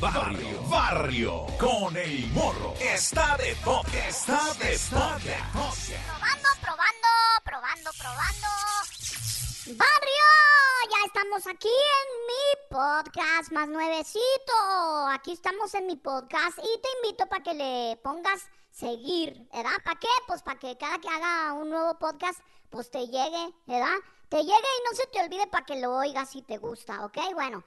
Barrio, barrio, con el morro. Está de toque, está de toque. Probando, probando, probando, probando. Barrio, ya estamos aquí en mi podcast más nuevecito. Aquí estamos en mi podcast y te invito para que le pongas seguir, ¿verdad? ¿Para qué? Pues para que cada que haga un nuevo podcast, pues te llegue, ¿verdad? Te llegue y no se te olvide para que lo oigas si te gusta, ¿ok? Bueno,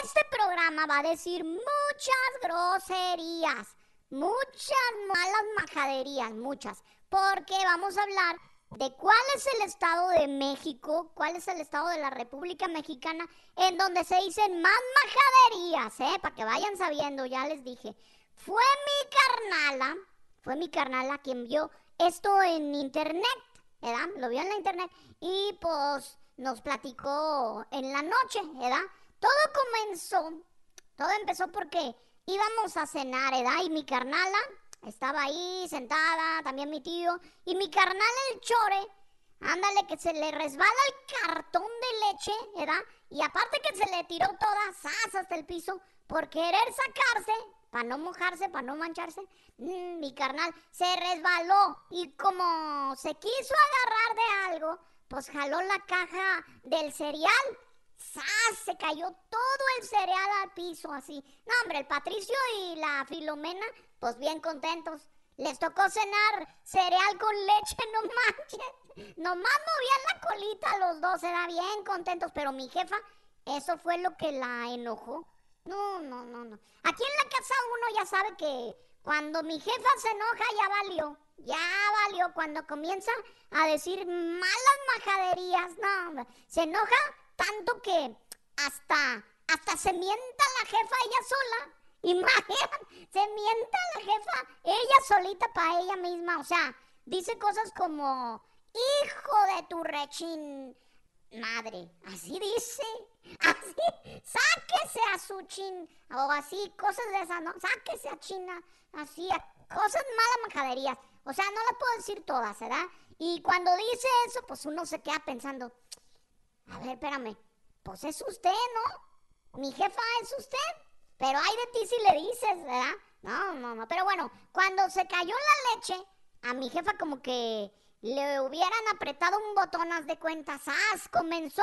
este programa va a decir muchas groserías, muchas malas majaderías, muchas, porque vamos a hablar de cuál es el estado de México, cuál es el estado de la República Mexicana en donde se dicen más majaderías, ¿eh? Para que vayan sabiendo, ya les dije. Fue mi carnala, fue mi carnala quien vio esto en internet, ¿verdad? Lo vio en la internet y pues nos platicó en la noche, ¿verdad? Todo comenzó, todo empezó porque íbamos a cenar, ¿verdad? Y mi carnala estaba ahí sentada, también mi tío, y mi carnal el chore, ándale que se le resbala el cartón de leche, ¿verdad? Y aparte que se le tiró toda sas hasta el piso por querer sacarse, para no mojarse, para no mancharse, mm, mi carnal se resbaló y como se quiso agarrar de algo, pues jaló la caja del cereal Se cayó todo el cereal al piso así. No, hombre, el Patricio y la Filomena, pues bien contentos. Les tocó cenar cereal con leche, no manches. Nomás movían la colita los dos, era bien contentos. Pero mi jefa, eso fue lo que la enojó. No, no, no, no. Aquí en la casa uno ya sabe que cuando mi jefa se enoja ya valió. Ya valió. Cuando comienza a decir malas majaderías, no, se enoja tanto que hasta, hasta se mienta la jefa ella sola. Imagínate, se mienta la jefa ella solita para ella misma. O sea, dice cosas como, hijo de tu rechín madre. Así dice. Así, sáquese a su chin. O así, cosas de esas, ¿no? Sáquese a China. Así, cosas malas majaderías. O sea, no las puedo decir todas, ¿verdad? Y cuando dice eso, pues uno se queda pensando, a ver, espérame. Pues es usted, ¿no? Mi jefa es usted. Pero hay de ti si le dices, ¿verdad? No, no, no. Pero bueno, cuando se cayó la leche, a mi jefa como que le hubieran apretado un botón, de cuentas. ¡As! Comenzó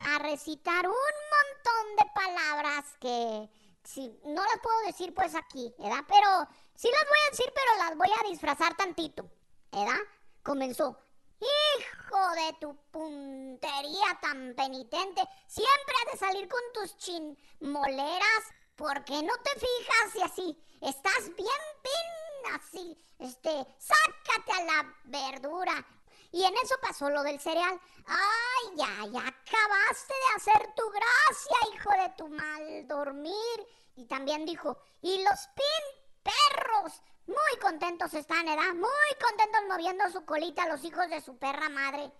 a recitar un montón de palabras que si, no las puedo decir pues aquí, ¿verdad? Pero sí las voy a decir, pero las voy a disfrazar tantito, ¿verdad? Comenzó. Hijo de tu puntería tan penitente, siempre has de salir con tus chinmoleras. ¿Por qué no te fijas y así? Estás bien pin, así, este, sácate a la verdura. Y en eso pasó lo del cereal. Ay, ya, ya acabaste de hacer tu gracia, hijo de tu mal dormir. Y también dijo, y los pin perros, muy contentos están, ¿verdad? Muy contentos moviendo su colita a los hijos de su perra madre.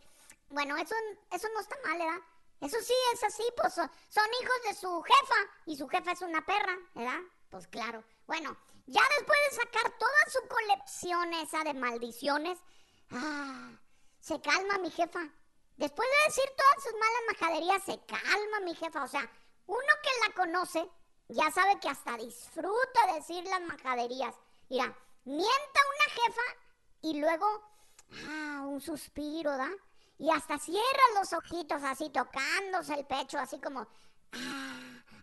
Bueno, eso, eso no está mal, ¿verdad? Eso sí es así, pues son hijos de su jefa y su jefa es una perra, ¿verdad? Pues claro. Bueno, ya después de sacar toda su colección esa de maldiciones, ah, se calma mi jefa. Después de decir todas sus malas majaderías, se calma mi jefa. O sea, uno que la conoce ya sabe que hasta disfruta decir las majaderías. Mira, mienta una jefa y luego, ah, un suspiro, ¿da? Y hasta cierra los ojitos así, tocándose el pecho, así como, ah.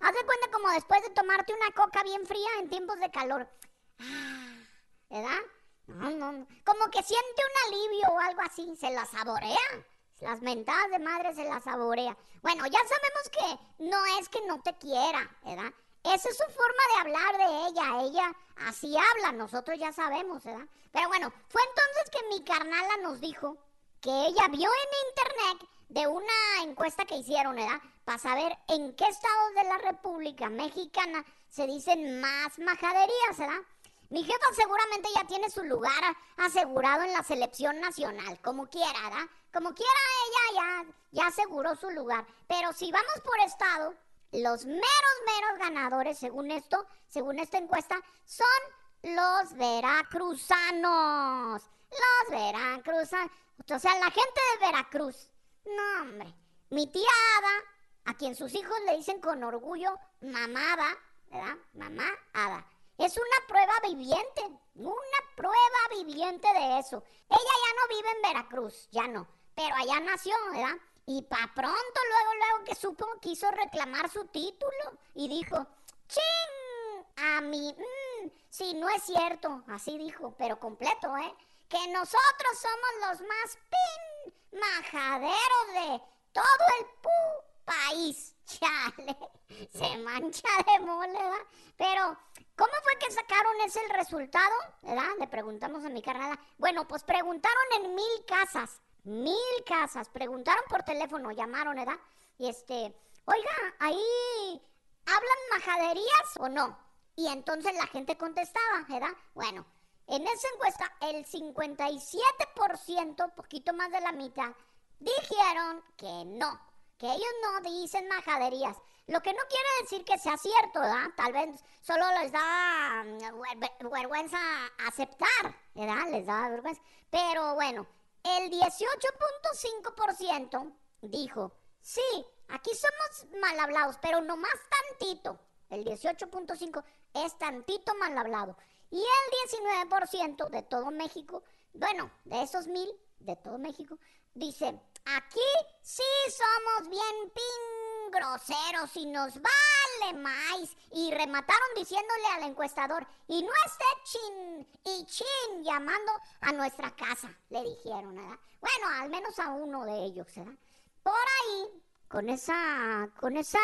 Haz de cuenta como después de tomarte una coca bien fría en tiempos de calor. Ah, ¿verdad? No, no, como que siente un alivio o algo así, se la saborea. Las mentadas de madre se la saborea. Bueno, ya sabemos que no es que no te quiera, ¿verdad? Esa es su forma de hablar de ella. Ella así habla, nosotros ya sabemos, ¿verdad? Pero bueno, fue entonces que mi carnala nos dijo que ella vio en internet de una encuesta que hicieron, ¿verdad? Para saber en qué estados de la República Mexicana se dicen más majaderías, ¿verdad? Mi jefa seguramente ya tiene su lugar asegurado en la selección nacional, como quiera, ¿verdad? Como quiera ella ya, ya aseguró su lugar. Pero si vamos por estado, los meros, meros ganadores, según esto, según esta encuesta, son los veracruzanos. Los veracruzanos. O sea, la gente de Veracruz. No, hombre. Mi tía Ada a quien sus hijos le dicen con orgullo mamada, ¿verdad? Mamá Ada. Es una prueba viviente, una prueba viviente de eso. Ella ya no vive en Veracruz, ya no, pero allá nació, ¿verdad? Y pa' pronto, luego, luego que supo, quiso reclamar su título y dijo, ¡Ching! A mí, mmm, sí, no es cierto, así dijo, pero completo, ¿eh? Que nosotros somos los más pin majaderos de todo el pu país. Chale, se mancha de mole. Pero, ¿cómo fue que sacaron ese el resultado? ¿Verdad? Le preguntamos a mi carnada. Bueno, pues preguntaron en mil casas, mil casas. Preguntaron por teléfono, llamaron, ¿verdad? Y este, oiga, ahí hablan majaderías o no. Y entonces la gente contestaba, ¿verdad? Bueno, en esa encuesta el 57%, poquito más de la mitad, dijeron que no, que ellos no dicen majaderías. Lo que no quiere decir que sea cierto, ¿verdad? Tal vez solo les da mm, vergüenza aceptar, ¿verdad? Les da vergüenza. Pero bueno, el 18.5% dijo, sí, aquí somos mal hablados, pero no más tantito. El 18.5 es tantito mal hablado. Y el 19% de todo México, bueno, de esos mil de todo México, dice, aquí sí somos bien ping groseros y nos vale. Y remataron diciéndole al encuestador, y no esté chin y chin llamando a nuestra casa, le dijeron, ¿verdad? Bueno, al menos a uno de ellos, ¿verdad? Por ahí, con esa, con esa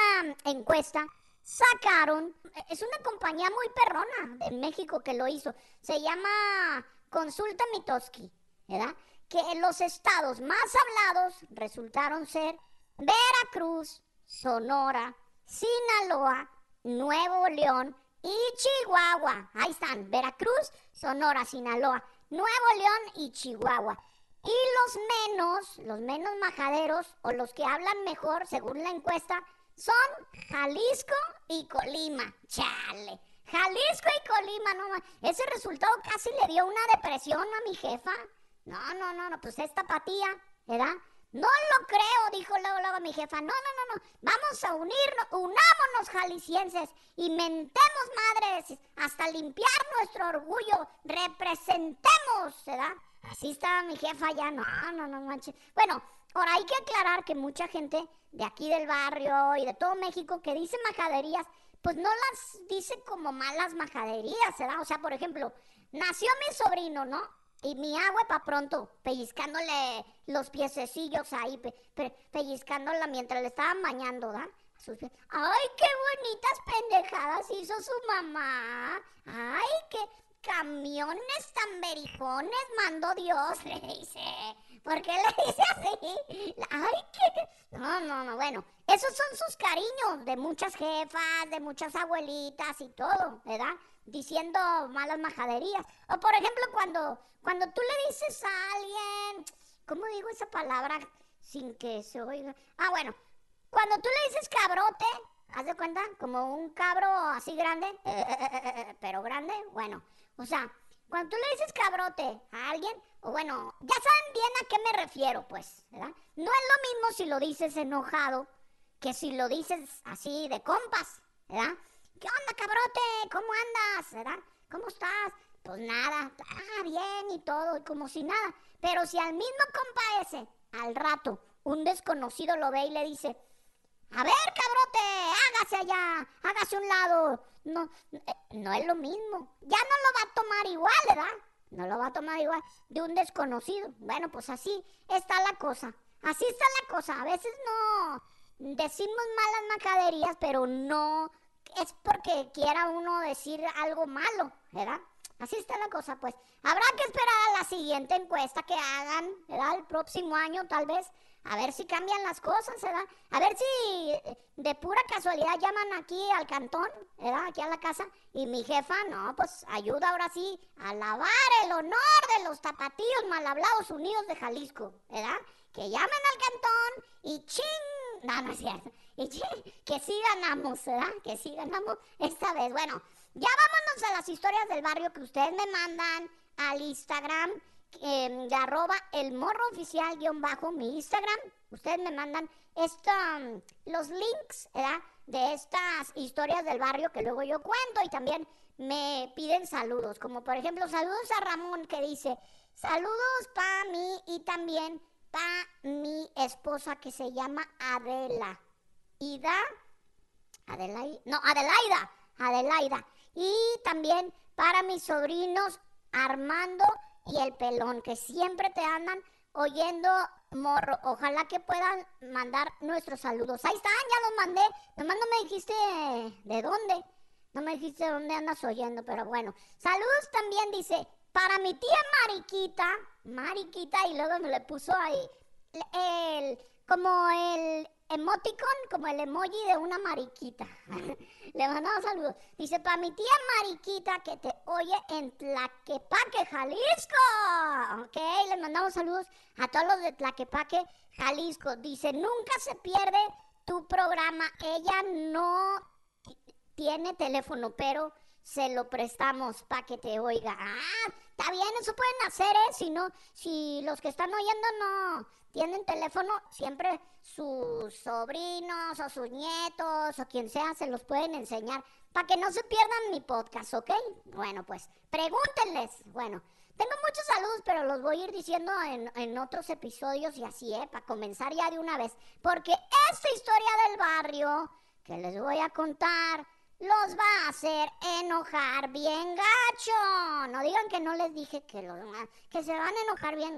encuesta, sacaron, es una compañía muy perrona de México que lo hizo, se llama Consulta Mitoski, ¿verdad? Que los estados más hablados resultaron ser Veracruz, Sonora, Sinaloa, Nuevo León y Chihuahua. Ahí están, Veracruz, Sonora, Sinaloa, Nuevo León y Chihuahua. Y los menos, los menos majaderos o los que hablan mejor, según la encuesta, son Jalisco y Colima. Chale. Jalisco y Colima, no Ese resultado casi le dio una depresión a mi jefa. No, no, no, no, pues esta patía, ¿verdad? No lo creo, dijo luego, luego mi jefa. No, no, no, no. Vamos a unirnos, unámonos jaliscienses y mentemos madres hasta limpiar nuestro orgullo. Representemos, ¿verdad? Así estaba mi jefa ya. No, no, no manches. Bueno, ahora hay que aclarar que mucha gente de aquí del barrio y de todo México que dice majaderías, pues no las dice como malas majaderías, ¿verdad? O sea, por ejemplo, nació mi sobrino, ¿no? Y mi agua para pronto, pellizcándole los piececillos ahí, pellizcándola mientras le estaban bañando, ¿verdad? ¡Ay, qué bonitas pendejadas hizo su mamá! ¡Ay, qué camiones tan berijones mandó Dios! Le dice. ¿Por qué le dice así? Ay, qué... No, no, no, bueno. Esos son sus cariños de muchas jefas, de muchas abuelitas y todo, ¿verdad? Diciendo malas majaderías. O por ejemplo, cuando, cuando tú le dices a alguien, ¿cómo digo esa palabra sin que se oiga? Ah, bueno, cuando tú le dices cabrote, ¿haz de cuenta? Como un cabro así grande, pero grande, bueno, o sea, cuando tú le dices cabrote a alguien, o bueno, ya saben bien a qué me refiero, pues. No es lo mismo si lo dices enojado que si lo dices así de compas, ¿verdad? ¿Qué onda, cabrote? ¿Cómo andas? ¿Verdad? ¿Cómo estás? Pues nada, ah, bien y todo, como si nada. Pero si al mismo compa al rato, un desconocido lo ve y le dice, a ver, cabrote, hágase allá, hágase un lado. No, eh, no es lo mismo. Ya no lo va a tomar igual, ¿verdad? No lo va a tomar igual de un desconocido. Bueno, pues así está la cosa. Así está la cosa. A veces no decimos malas macaderías, pero no es porque quiera uno decir algo malo, ¿verdad? Así está la cosa, pues. Habrá que esperar a la siguiente encuesta que hagan, ¿verdad? El próximo año, tal vez, a ver si cambian las cosas, ¿verdad? A ver si eh, de pura casualidad llaman aquí al cantón, ¿verdad? Aquí a la casa. Y mi jefa, no, pues ayuda ahora sí a lavar el honor de los tapatíos mal hablados unidos de Jalisco, ¿verdad? Que llamen al cantón y ching. No, no es cierto. Y que sí ganamos, ¿verdad? Que sí ganamos esta vez. Bueno, ya vámonos a las historias del barrio que ustedes me mandan al Instagram arroba el morro oficial guion bajo mi Instagram. Ustedes me mandan mm, los links, ¿verdad? De estas historias del barrio que luego yo cuento y también me piden saludos, como por ejemplo saludos a Ramón que dice, saludos para mí y también para mi esposa que se llama Adela. Ida, Adelaida, no, Adelaida, Adelaida. Y también para mis sobrinos Armando y el Pelón, que siempre te andan oyendo, morro. Ojalá que puedan mandar nuestros saludos. Ahí están, ya los mandé. Nomás no me dijiste de dónde. No me dijiste de dónde andas oyendo, pero bueno. Saludos también dice, para mi tía Mariquita, Mariquita, y luego me le puso ahí el, como el emoticon, como el emoji de una mariquita. le mandamos saludos. Dice, para mi tía Mariquita que te oye en Tlaquepaque, Jalisco. Ok, le mandamos saludos a todos los de Tlaquepaque, Jalisco. Dice, nunca se pierde tu programa. Ella no tiene teléfono, pero se lo prestamos para que te oiga. Ah, está bien, eso pueden hacer, ¿eh? Si no, si los que están oyendo no tienen teléfono, siempre sus sobrinos o sus nietos o quien sea se los pueden enseñar para que no se pierdan mi podcast, ¿ok? Bueno, pues pregúntenles. Bueno, tengo muchos saludos, pero los voy a ir diciendo en, en otros episodios y así, ¿eh? Para comenzar ya de una vez. Porque esta historia del barrio que les voy a contar los va a hacer enojar bien gacho. No digan que no les dije que, los, que se van a enojar bien.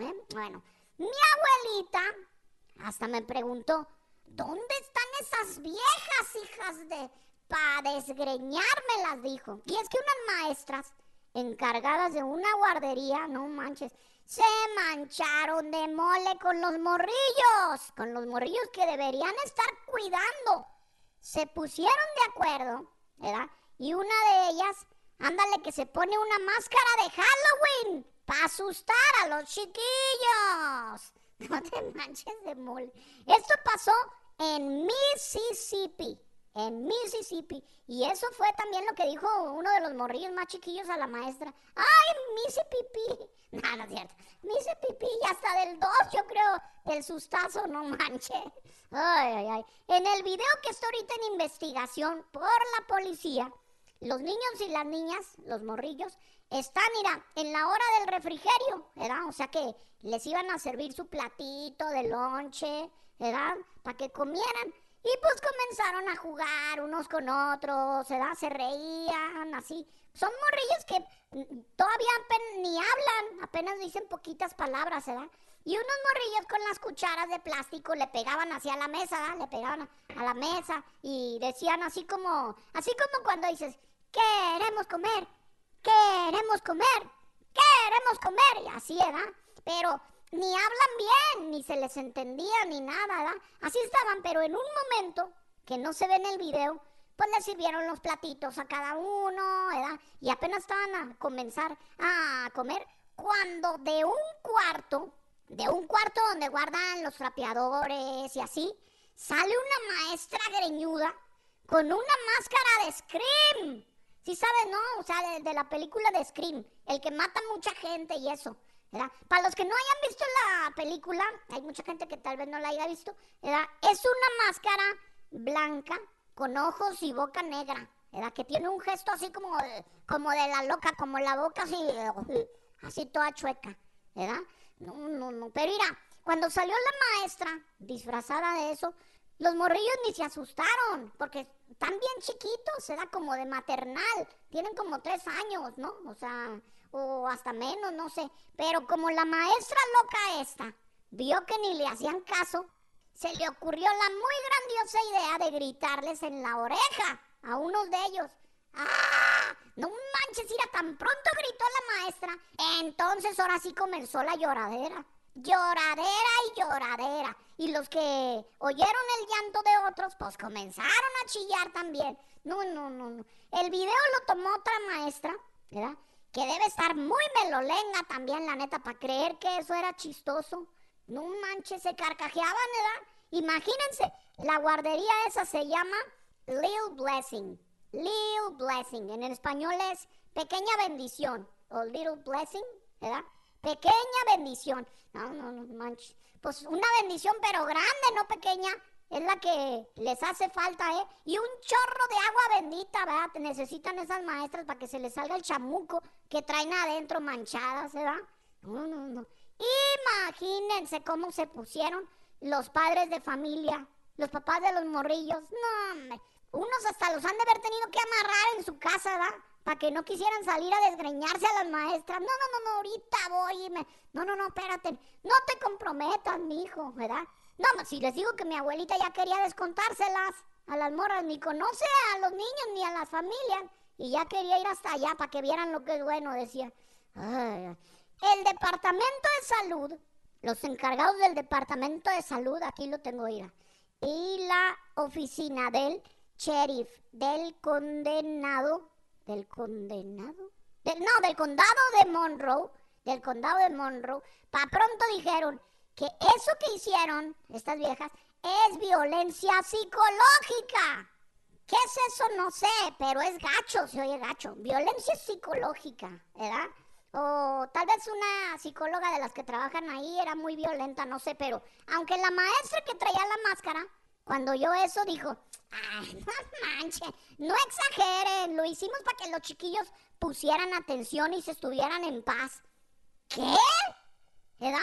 ¿Eh? Bueno, mi abuelita hasta me preguntó, ¿dónde están esas viejas hijas de para desgreñarme las dijo. Y es que unas maestras encargadas de una guardería, no manches, se mancharon de mole con los morrillos, con los morrillos que deberían estar cuidando. Se pusieron de acuerdo, ¿verdad? Y una de ellas, ándale que se pone una máscara de Halloween para asustar a los chiquillos. No te manches de mole. Esto pasó en Mississippi en Mississippi. Y eso fue también lo que dijo uno de los morrillos más chiquillos a la maestra. ¡Ay, Mississippi! No, no es cierto. Mississippi, hasta del 2, yo creo, el sustazo, no manche. Ay, ay, ay. En el video que está ahorita en investigación por la policía, los niños y las niñas, los morrillos, están, mira, en la hora del refrigerio, ¿verdad? O sea que les iban a servir su platito de lonche, ¿verdad? Para que comieran. Y pues comenzaron a jugar unos con otros, ¿verdad? Se reían, así. Son morrillos que todavía ni hablan, apenas dicen poquitas palabras, ¿verdad? Y unos morrillos con las cucharas de plástico le pegaban hacia la mesa, ¿verdad? Le pegaban a la mesa y decían así como, así como cuando dices, queremos comer, queremos comer, queremos comer, y así, ¿verdad? Pero ni hablan bien, ni se les entendía, ni nada, ¿verdad? Así estaban, pero en un momento, que no se ve en el video, pues les sirvieron los platitos a cada uno, ¿verdad? Y apenas estaban a comenzar a comer, cuando de un cuarto, de un cuarto donde guardan los trapeadores y así, sale una maestra greñuda con una máscara de Scream. Sí sabes, ¿no? O sea, de, de la película de Scream, el que mata mucha gente y eso. Para los que no hayan visto la película, hay mucha gente que tal vez no la haya visto, ¿verdad? Es una máscara blanca con ojos y boca negra, ¿verdad? Que tiene un gesto así como como de la loca, como la boca así, así toda chueca, ¿verdad? No, no, no. Pero mira, cuando salió la maestra disfrazada de eso, los morrillos ni se asustaron, porque están bien chiquitos, era como de maternal, tienen como tres años, ¿no? O sea, o hasta menos, no sé. Pero como la maestra loca esta vio que ni le hacían caso, se le ocurrió la muy grandiosa idea de gritarles en la oreja a unos de ellos. ¡Ah! No manches, ira, tan pronto gritó la maestra. Entonces ahora sí comenzó la lloradera. Lloradera y lloradera. Y los que oyeron el llanto de otros, pues comenzaron a chillar también. No, no, no, no. El video lo tomó otra maestra, ¿verdad? Que debe estar muy melolenga también, la neta, para creer que eso era chistoso. No manches, se carcajeaban, ¿verdad? Imagínense, la guardería esa se llama Little Blessing. Little Blessing. En el español es pequeña bendición. O Little Blessing, ¿verdad? Pequeña bendición. No, no, no manches. Pues una bendición, pero grande, no pequeña. Es la que les hace falta, ¿eh? Y un chorro de agua bendita, ¿verdad? Necesitan esas maestras para que se les salga el chamuco que traen adentro manchadas, ¿verdad? No, no, no. Imagínense cómo se pusieron los padres de familia, los papás de los morrillos. No, hombre. Unos hasta los han de haber tenido que amarrar en su casa, ¿verdad? Para que no quisieran salir a desgreñarse a las maestras. No, no, no, no, ahorita voy y me... No, no, no, espérate. No te comprometas, mi hijo, ¿verdad? No, si les digo que mi abuelita ya quería descontárselas a las morras, ni conoce a los niños ni a las familias. Y ya quería ir hasta allá para que vieran lo que es bueno, decía. el Departamento de Salud, los encargados del Departamento de Salud, aquí lo tengo, ira, y la oficina del sheriff del condenado, del condenado, no, del condado de Monroe, del condado de Monroe, para pronto dijeron que eso que hicieron estas viejas es violencia psicológica. ¿Qué es eso? No sé, pero es gacho, se oye gacho. Violencia psicológica, ¿verdad? O tal vez una psicóloga de las que trabajan ahí era muy violenta, no sé, pero aunque la maestra que traía la máscara, cuando oyó eso dijo, ay, no manches, no exageren, lo hicimos para que los chiquillos pusieran atención y se estuvieran en paz. ¿Qué? ¿Verdad?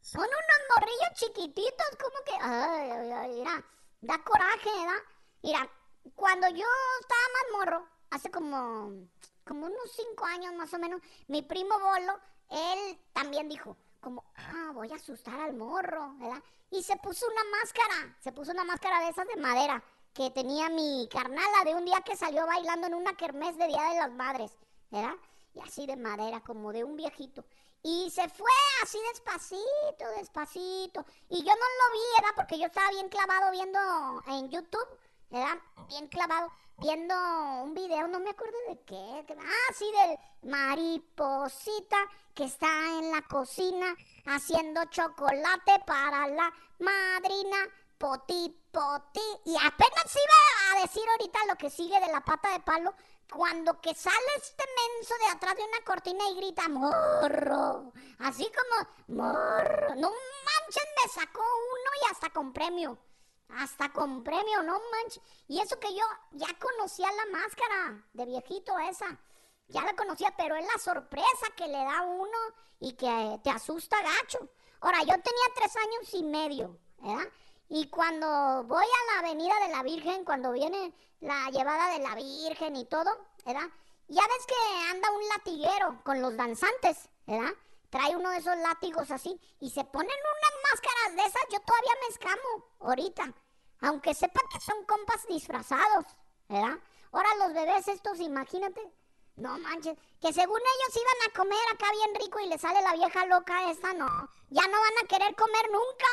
Son unos morrillos chiquititos, como que, ay, ay, ay, mira, da coraje, ¿verdad? Mira, cuando yo estaba más morro, hace como, como unos cinco años más o menos, mi primo Bolo, él también dijo, como, ah, voy a asustar al morro, ¿verdad? Y se puso una máscara, se puso una máscara de esas de madera que tenía mi carnala de un día que salió bailando en una kermés de Día de las Madres, ¿verdad? Y así de madera, como de un viejito. Y se fue así despacito, despacito. Y yo no lo vi, ¿verdad? Porque yo estaba bien clavado viendo en YouTube, ¿verdad? Bien clavado, viendo un video, no me acuerdo de qué. Ah, sí, del mariposita que está en la cocina haciendo chocolate para la madrina. Poti, poti. Y apenas iba a decir ahorita lo que sigue de la pata de palo cuando que sale este menso de atrás de una cortina y grita morro, así como morro, no manches, me sacó uno y hasta con premio, hasta con premio, no manches. Y eso que yo ya conocía la máscara de viejito esa, ya la conocía, pero es la sorpresa que le da uno y que te asusta gacho. Ahora, yo tenía tres años y medio, ¿verdad? Y cuando voy a la Avenida de la Virgen, cuando viene la llevada de la Virgen y todo, ¿verdad? Ya ves que anda un latiguero con los danzantes, ¿verdad? Trae uno de esos látigos así y se ponen máscaras de esas. Yo todavía me escamo ahorita, aunque sepa que son compas disfrazados, ¿verdad? Ahora los bebés estos, imagínate. No manches, que según ellos iban a comer acá bien rico y le sale la vieja loca esa, no. Ya no van a querer comer nunca,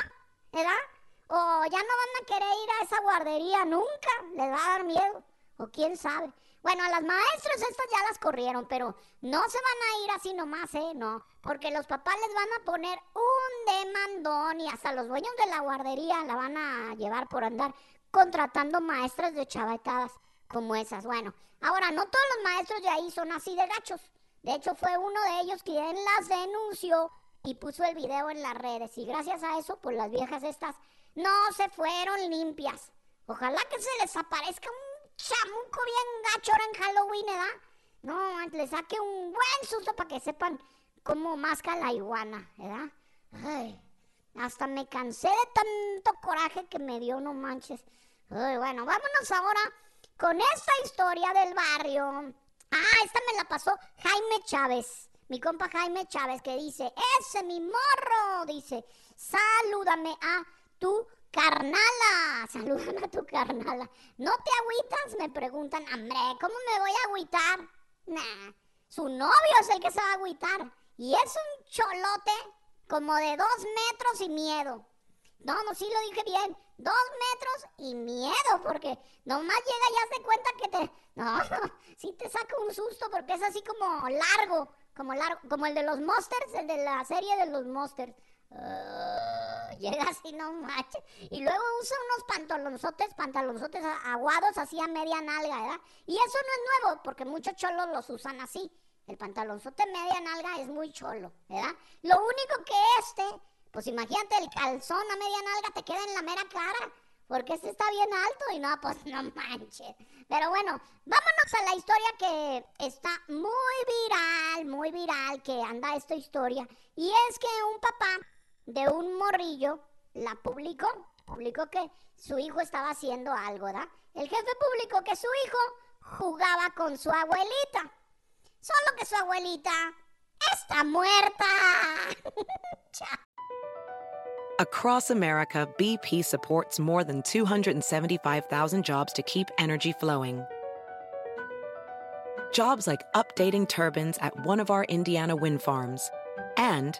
¿verdad? O ya no van a querer ir a esa guardería nunca. Les va a dar miedo. O quién sabe. Bueno, a las maestras estas ya las corrieron, pero no se van a ir así nomás, ¿eh? No. Porque los papás les van a poner un demandón y hasta los dueños de la guardería la van a llevar por andar contratando maestras de chavetadas como esas. Bueno, ahora no todos los maestros de ahí son así de gachos. De hecho, fue uno de ellos quien las denunció y puso el video en las redes. Y gracias a eso, pues las viejas estas no se fueron limpias. Ojalá que se les aparezca un chamuco bien gacho en Halloween, ¿verdad? No, le saque un buen susto para que sepan cómo masca la iguana, ¿verdad? Ay, Hasta me cansé de tanto coraje que me dio, no manches. Bueno, vámonos ahora con esta historia del barrio. Ah, esta me la pasó Jaime Chávez. Mi compa Jaime Chávez que dice, ese mi morro, dice, salúdame a tu carnala, salúdame a tu carnala. ¿No te agüitas? Me preguntan, hombre, ¿cómo me voy a agüitar? Nah, su novio es el que se va a agüitar. Y es un cholote como de dos metros y miedo. No, no, sí lo dije bien. Dos metros y miedo, porque nomás llega y hace cuenta que te. No, no, sí te saca un susto porque es así como largo, como largo, como el de los Monsters, el de la serie de los Monsters. Llega así, no manches. Y luego usa unos pantalones, pantalonzotes aguados así a media nalga, ¿verdad? Y eso no es nuevo, porque muchos cholos los usan así. El pantalonzote media nalga es muy cholo, ¿verdad? Lo único que este, pues imagínate el calzón a media nalga te queda en la mera cara, porque este está bien alto y no, pues no manches. Pero bueno, vámonos a la historia que está muy viral, muy viral, que anda esta historia. Y es que un papá de un morrillo la publicó, publicó que su hijo estaba haciendo algo, ¿verdad? El jefe publicó que su hijo jugaba con su abuelita. Solo que su abuelita está muerta. Across America, BP supports more than 275,000 jobs to keep energy flowing. Jobs like updating turbines at one of our Indiana wind farms and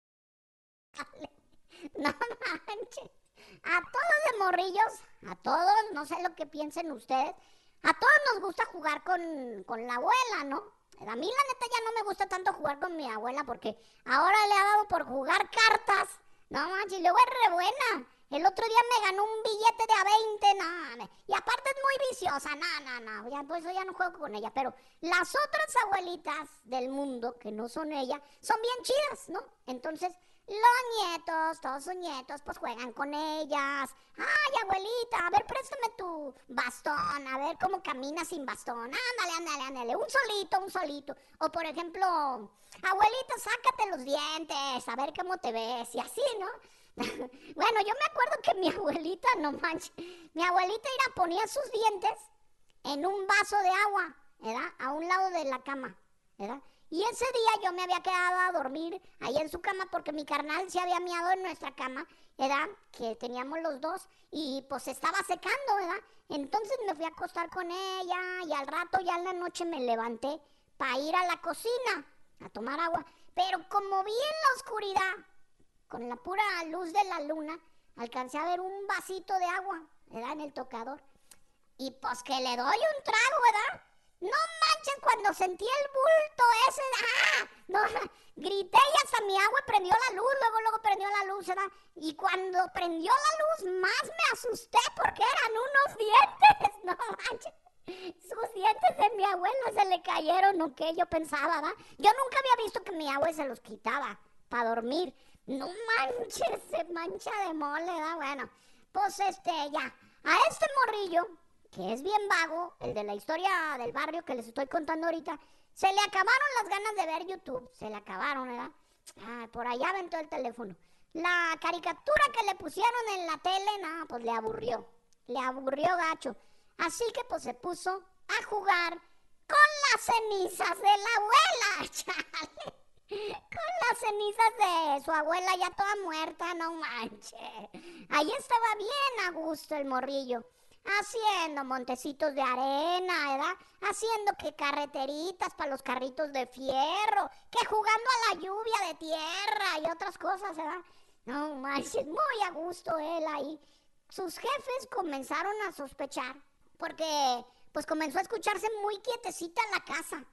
No manches. A todos de morrillos, a todos, no sé lo que piensen ustedes, a todos nos gusta jugar con, con la abuela, ¿no? A mí la neta ya no me gusta tanto jugar con mi abuela porque ahora le ha dado por jugar cartas. No manches, luego es re buena. El otro día me ganó un billete de a 20, no, y aparte es muy viciosa, no, no, ya, pues yo ya no juego con ella, pero las otras abuelitas del mundo, que no son ella, son bien chidas, ¿no? Entonces, los nietos, todos sus nietos, pues juegan con ellas. Ay, abuelita, a ver, préstame tu bastón, a ver cómo caminas sin bastón. Ándale, ándale, ándale, un solito, un solito. O por ejemplo, abuelita, sácate los dientes, a ver cómo te ves, y así, ¿no? bueno, yo me acuerdo que mi abuelita, no manches, mi abuelita iba, ponía sus dientes en un vaso de agua, ¿verdad? A un lado de la cama, ¿verdad? Y ese día yo me había quedado a dormir ahí en su cama porque mi carnal se había miado en nuestra cama, ¿verdad? Que teníamos los dos y pues estaba secando, ¿verdad? Entonces me fui a acostar con ella y al rato ya en la noche me levanté para ir a la cocina a tomar agua. Pero como vi en la oscuridad, con la pura luz de la luna, alcancé a ver un vasito de agua, ¿verdad? En el tocador. Y pues que le doy un trago, ¿verdad? No manches, cuando sentí el bulto ese, ¡ah! No, grité y hasta mi agua prendió la luz, luego, luego prendió la luz, ¿verdad? Y cuando prendió la luz, más me asusté porque eran unos dientes, no manches. Sus dientes de mi abuelo se le cayeron, ¿o qué? Yo pensaba, ¿verdad? Yo nunca había visto que mi abuelo se los quitaba para dormir. No manches, se mancha de mole, ¿verdad? Bueno, pues este, ya. A este morrillo que es bien vago, el de la historia del barrio que les estoy contando ahorita, se le acabaron las ganas de ver YouTube. Se le acabaron, ¿verdad? Ah, por allá aventó el teléfono. La caricatura que le pusieron en la tele, no, pues le aburrió. Le aburrió gacho. Así que pues se puso a jugar con las cenizas de la abuela, chale. Con las cenizas de su abuela ya toda muerta, no manches. Ahí estaba bien a gusto el morrillo. Haciendo montecitos de arena, ¿verdad? Haciendo que carreteritas para los carritos de fierro, que jugando a la lluvia de tierra y otras cosas, ¿verdad? No manches, muy a gusto él ahí. Sus jefes comenzaron a sospechar, porque pues comenzó a escucharse muy quietecita la casa.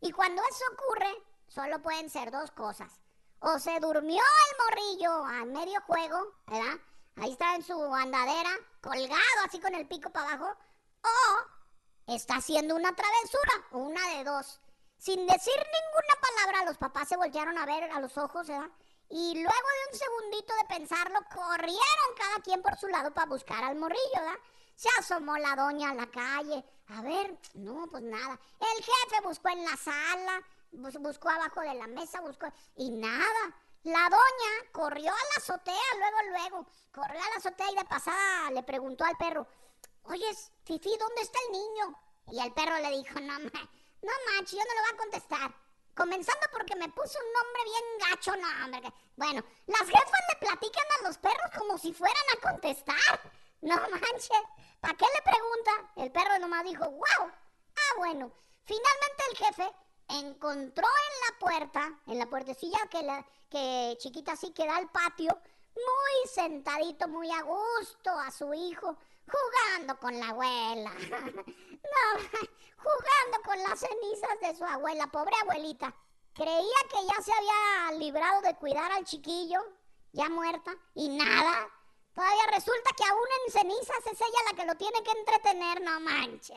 Y cuando eso ocurre, solo pueden ser dos cosas. O se durmió el morrillo a medio juego, ¿verdad? Ahí está en su andadera, colgado así con el pico para abajo. O está haciendo una travesura, una de dos. Sin decir ninguna palabra, los papás se voltearon a ver a los ojos, ¿verdad? Y luego de un segundito de pensarlo, corrieron cada quien por su lado para buscar al morrillo, ¿verdad? Se asomó la doña a la calle. A ver, no, pues nada. El jefe buscó en la sala, buscó abajo de la mesa, buscó... Y nada. La doña corrió a la azotea, luego, luego. Corrió a la azotea y de pasada le preguntó al perro, oye, Fifi, ¿dónde está el niño? Y el perro le dijo, no, no macho, yo no le voy a contestar. Comenzando porque me puso un nombre bien gacho, no, hombre. Bueno, las jefas le platican a los perros como si fueran a contestar. No manches, ¿para qué le pregunta? El perro nomás dijo, wow. Ah, bueno. Finalmente el jefe encontró en la en la puertecilla que, la, que chiquita así que da al patio, muy sentadito, muy a gusto a su hijo, jugando con la abuela. no, jugando con las cenizas de su abuela, pobre abuelita. Creía que ya se había librado de cuidar al chiquillo, ya muerta, y nada. Todavía resulta que aún en cenizas es ella la que lo tiene que entretener, no manche.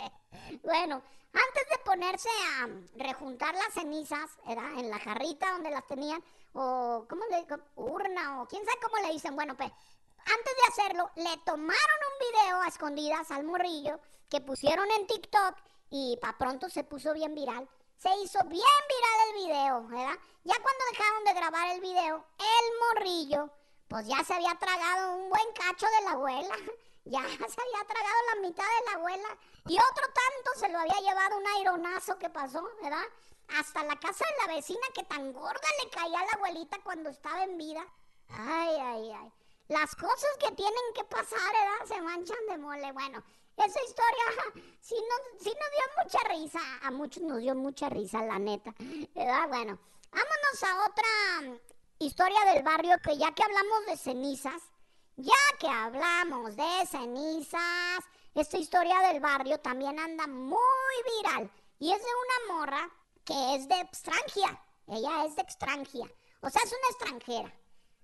Bueno, antes de ponerse a rejuntar las cenizas, era en la jarrita donde las tenían, o ¿cómo le urna, o quién sabe cómo le dicen, bueno, pues antes de hacerlo, le tomaron un video a escondidas al morrillo que pusieron en TikTok y pa' pronto se puso bien viral. Se hizo bien viral el video, ¿verdad? Ya cuando dejaron de grabar el video, el morrillo, pues ya se había tragado un buen cacho de la abuela. Ya se había tragado la mitad de la abuela. Y otro tanto se lo había llevado un aironazo que pasó, ¿verdad? Hasta la casa de la vecina que tan gorda le caía a la abuelita cuando estaba en vida. Ay, ay, ay. Las cosas que tienen que pasar, ¿verdad? Se manchan de mole. Bueno, esa historia sí nos, sí nos dio mucha risa. A muchos nos dio mucha risa, la neta. ¿Verdad? Bueno, vámonos a otra historia del barrio que ya que hablamos de cenizas, ya que hablamos de cenizas, esta historia del barrio también anda muy viral. Y es de una morra que es de extranjia. Ella es de extranjia. O sea, es una extranjera.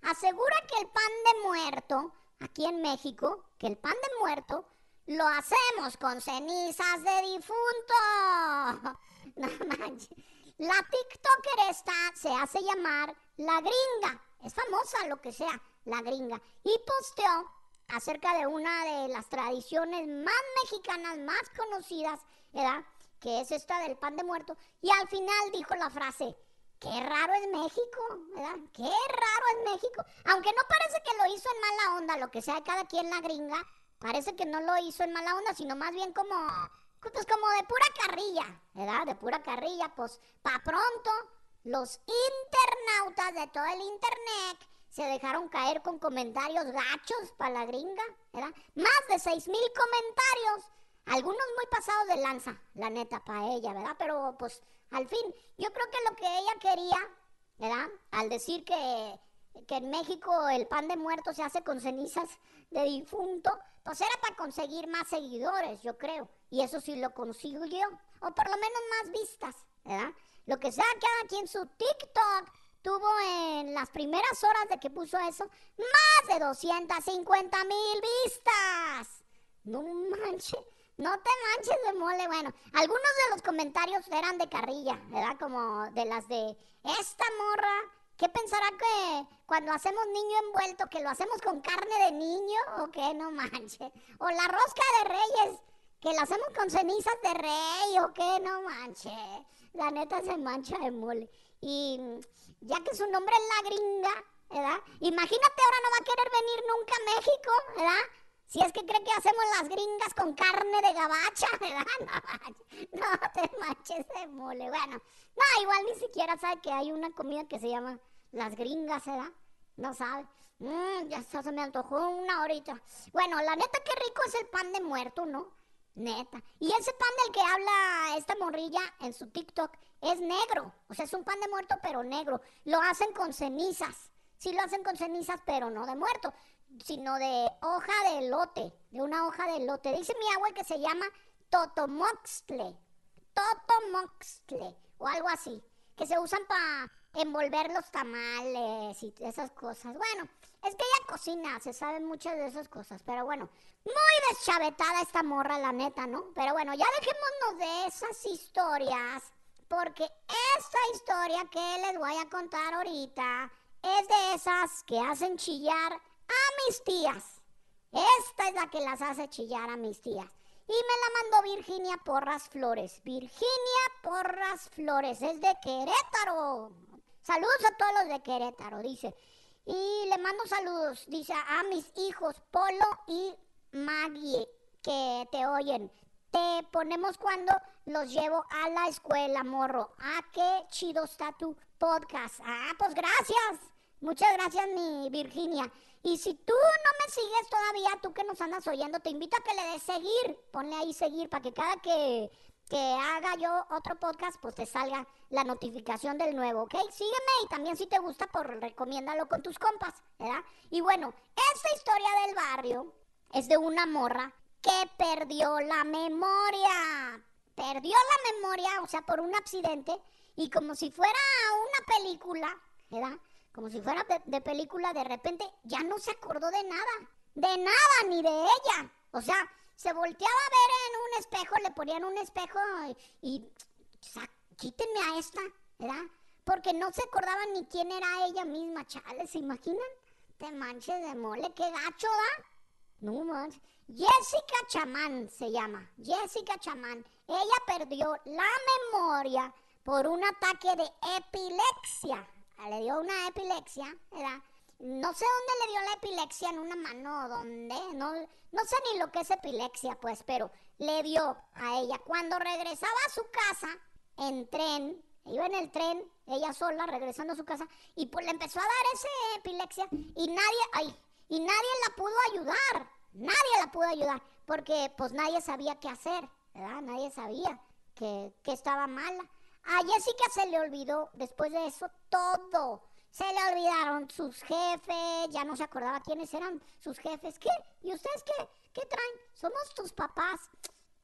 Asegura que el pan de muerto, aquí en México, que el pan de muerto lo hacemos con cenizas de difunto. No manches. La TikToker esta se hace llamar La Gringa. Es famosa, lo que sea, La Gringa. Y posteó acerca de una de las tradiciones más mexicanas, más conocidas, ¿verdad? Que es esta del pan de muerto. Y al final dijo la frase, qué raro es México, ¿verdad? Qué raro es México. Aunque no parece que lo hizo en mala onda, lo que sea cada quien la gringa, parece que no lo hizo en mala onda, sino más bien como, pues como de pura carrilla, ¿verdad? De pura carrilla, pues pa' pronto los internautas de todo el internet se dejaron caer con comentarios gachos para la gringa, ¿verdad? Más de seis mil comentarios, algunos muy pasados de lanza, la neta, para ella, ¿verdad? Pero pues al fin, yo creo que lo que ella quería, ¿verdad? Al decir que, que en México el pan de muerto se hace con cenizas de difunto, pues era para conseguir más seguidores, yo creo. Y eso sí lo consiguió, o por lo menos más vistas, ¿verdad? Lo que sea, cada quien su TikTok tuvo en las primeras horas de que puso eso más de 250 mil vistas. No manches. No te manches de mole. Bueno, algunos de los comentarios eran de carrilla, ¿verdad? Como de las de esta morra. ¿Qué pensará que cuando hacemos niño envuelto, que lo hacemos con carne de niño o qué? No manches. O la rosca de reyes, que la hacemos con cenizas de rey o qué? No manches. La neta se mancha de mole. Y ya que su nombre es la gringa, ¿verdad? Imagínate ahora no va a querer venir nunca a México, ¿verdad? Si es que cree que hacemos las gringas con carne de gabacha, ¿verdad? No, no te manches de mole. Bueno, no, igual ni siquiera sabe que hay una comida que se llama las gringas, ¿verdad? No sabe. Mmm, ya se me antojó una horita. Bueno, la neta, qué rico es el pan de muerto, ¿no? Neta. Y ese pan del que habla esta morrilla en su TikTok es negro. O sea, es un pan de muerto, pero negro. Lo hacen con cenizas. Sí lo hacen con cenizas, pero no de muerto, sino de hoja de lote, de una hoja de lote. Dice mi abuela que se llama totomoxtle. Totomoxtle, o algo así. Que se usan para envolver los tamales y esas cosas. Bueno, es que ella cocina, se saben muchas de esas cosas, pero bueno, muy deschavetada esta morra, la neta, ¿no? Pero bueno, ya dejémonos de esas historias, porque esta historia que les voy a contar ahorita es de esas que hacen chillar a mis tías. Esta es la que las hace chillar a mis tías. Y me la mandó Virginia Porras Flores. Virginia Porras Flores, es de Querétaro. Saludos a todos los de Querétaro, dice. Y le mando saludos, dice a mis hijos Polo y Maggie, que te oyen. Te ponemos cuando los llevo a la escuela, morro. Ah, qué chido está tu podcast. Ah, pues gracias. Muchas gracias, mi Virginia. Y si tú no me sigues todavía, tú que nos andas oyendo, te invito a que le des seguir. Ponle ahí seguir para que cada que, que haga yo otro podcast, pues te salga la notificación del nuevo, ¿ok? Sígueme y también si te gusta, pues recomiéndalo con tus compas, ¿verdad? Y bueno, esta historia del barrio es de una morra que perdió la memoria. Perdió la memoria, o sea, por un accidente. Y como si fuera una película, ¿verdad? como si fuera de, película, de repente ya no se acordó de nada, de nada, ni de ella. O sea, se volteaba a ver en un espejo, le ponían un espejo y, quítenme a esta, ¿verdad? Porque no se acordaba ni quién era ella misma, chale, ¿se imaginan? Te manches de mole, qué gacho, ¿da? No manches. Jessica Chamán se llama, Jessica Chamán. Ella perdió la memoria por un ataque de epilepsia. Le dio una epilepsia, ¿verdad? No sé dónde le dio la epilepsia, en una mano dónde, no, no sé ni lo que es epilepsia, pues, pero le dio a ella. Cuando regresaba a su casa en tren, iba en el tren, ella sola, regresando a su casa, y pues le empezó a dar esa epilepsia y nadie, ay, y nadie la pudo ayudar, nadie la pudo ayudar, porque pues nadie sabía qué hacer, ¿verdad? Nadie sabía que, que estaba mala. A Jessica se le olvidó después de eso todo. Se le olvidaron sus jefes, ya no se acordaba quiénes eran sus jefes. ¿Qué? ¿Y ustedes qué? ¿Qué traen? Somos tus papás.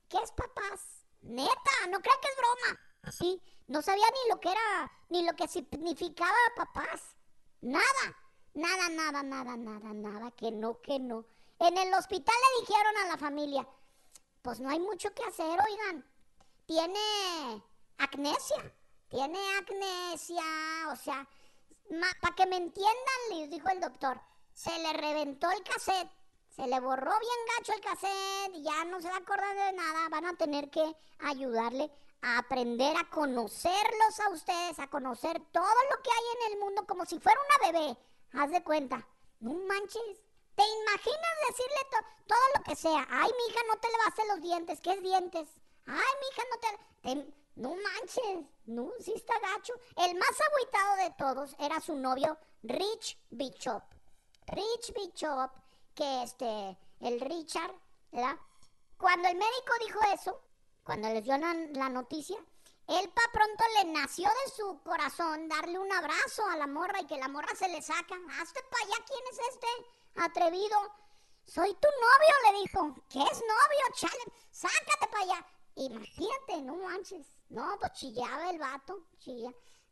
¿Qué es papás? Neta, no crean que es broma. Sí, no sabía ni lo que era, ni lo que significaba papás. Nada, nada, nada, nada, nada, nada, que no, que no. En el hospital le dijeron a la familia, pues no hay mucho que hacer, oigan. Tiene Acnesia. Tiene acnesia, o sea, para que me entiendan, les dijo el doctor, se le reventó el cassette, se le borró bien gacho el cassette, ya no se va a acordar de nada, van a tener que ayudarle a aprender a conocerlos a ustedes, a conocer todo lo que hay en el mundo como si fuera una bebé. Haz de cuenta. No manches. ¿Te imaginas decirle todo lo que sea? Ay, mi hija, no te lavaste los dientes. ¿Qué es dientes? Ay, mi hija, no te... No manches, no, sí está gacho. El más agüitado de todos era su novio Rich Bishop. Rich Bishop, que este, el Richard, ¿verdad? Cuando el médico dijo eso, cuando les dio la, noticia, él pa pronto le nació de su corazón darle un abrazo a la morra y que la morra se le saca. Hazte para allá, ¿quién es este atrevido? Soy tu novio, le dijo. ¿Qué es novio? Chale, sácate para allá. Imagínate, no manches. No, pues chillaba el vato.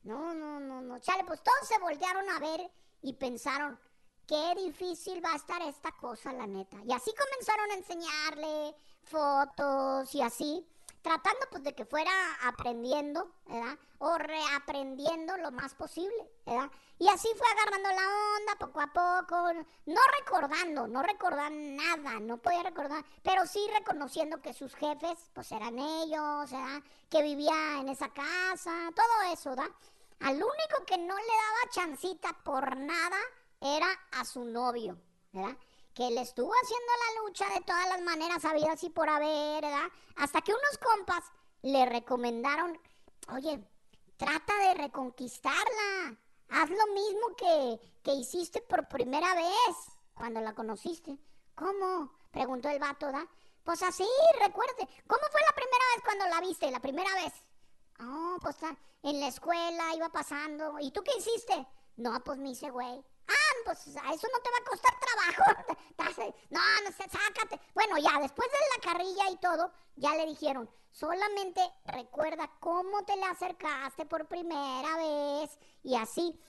No, no, no, no. Chale, pues todos se voltearon a ver y pensaron, qué difícil va a estar esta cosa, la neta. Y así comenzaron a enseñarle fotos y así tratando pues de que fuera aprendiendo, ¿verdad? O reaprendiendo lo más posible, ¿verdad? Y así fue agarrando la onda poco a poco, no recordando, no recordando nada, no podía recordar, pero sí reconociendo que sus jefes pues eran ellos, ¿verdad? Que vivía en esa casa, todo eso, ¿verdad? Al único que no le daba chancita por nada era a su novio, ¿verdad? Que le estuvo haciendo la lucha de todas las maneras habidas y por haber, ¿verdad? Hasta que unos compas le recomendaron, oye, trata de reconquistarla, haz lo mismo que, que hiciste por primera vez cuando la conociste. ¿Cómo? Preguntó el vato, ¿da? Pues así, recuerde. ¿Cómo fue la primera vez cuando la viste? La primera vez. Oh, pues ah, en la escuela iba pasando. ¿Y tú qué hiciste? No, pues me hice güey. Ah, pues a eso no te va a costar trabajo. No, no sé, sácate. Bueno, ya, después de la carrilla y todo, ya le dijeron, solamente recuerda cómo te le acercaste por primera vez y así.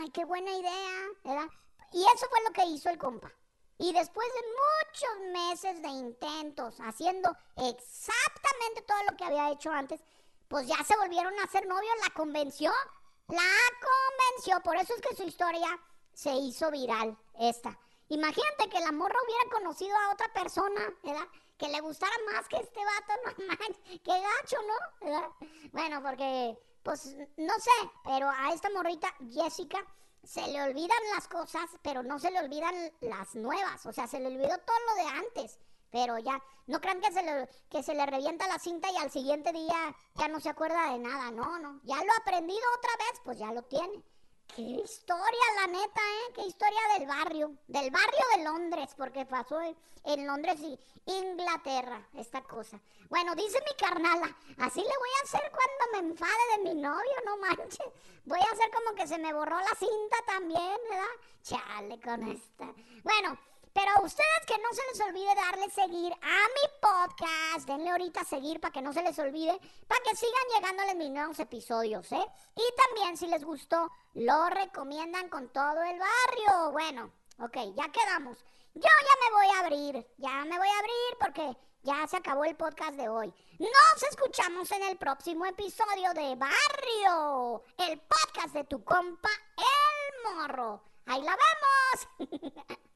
Ay, qué buena idea, ¿verdad? Y eso fue lo que hizo el compa. Y después de muchos meses de intentos, haciendo exactamente todo lo que había hecho antes, pues ya se volvieron a hacer novios, la convenció, la convenció, por eso es que su historia se hizo viral, esta. Imagínate que la morra hubiera conocido a otra persona, ¿verdad? Que le gustara más que este vato, no manches, qué gacho, ¿no? Bueno, porque, pues, no sé, pero a esta morrita, Jessica, se le olvidan las cosas, pero no se le olvidan las nuevas. O sea, se le olvidó todo lo de antes. Pero ya, no crean que se, le, que se le revienta la cinta y al siguiente día ya no se acuerda de nada. No, no. Ya lo ha aprendido otra vez, pues ya lo tiene. Qué historia, la neta, ¿eh? Qué historia del barrio. Del barrio de Londres, porque pasó en Londres y Inglaterra, esta cosa. Bueno, dice mi carnala, así le voy a hacer cuando me enfade de mi novio, no manches. Voy a hacer como que se me borró la cinta también, ¿verdad? Chale con esta. Bueno, pero a ustedes que no se les olvide darle seguir a mi podcast. Denle ahorita seguir para que no se les olvide. Para que sigan llegándoles mis nuevos episodios, ¿eh? Y también si les gustó, lo recomiendan con todo el barrio. Bueno, ok, ya quedamos. Yo ya me voy a abrir. Ya me voy a abrir porque ya se acabó el podcast de hoy. Nos escuchamos en el próximo episodio de Barrio. El podcast de tu compa, El Morro. Ahí la vemos.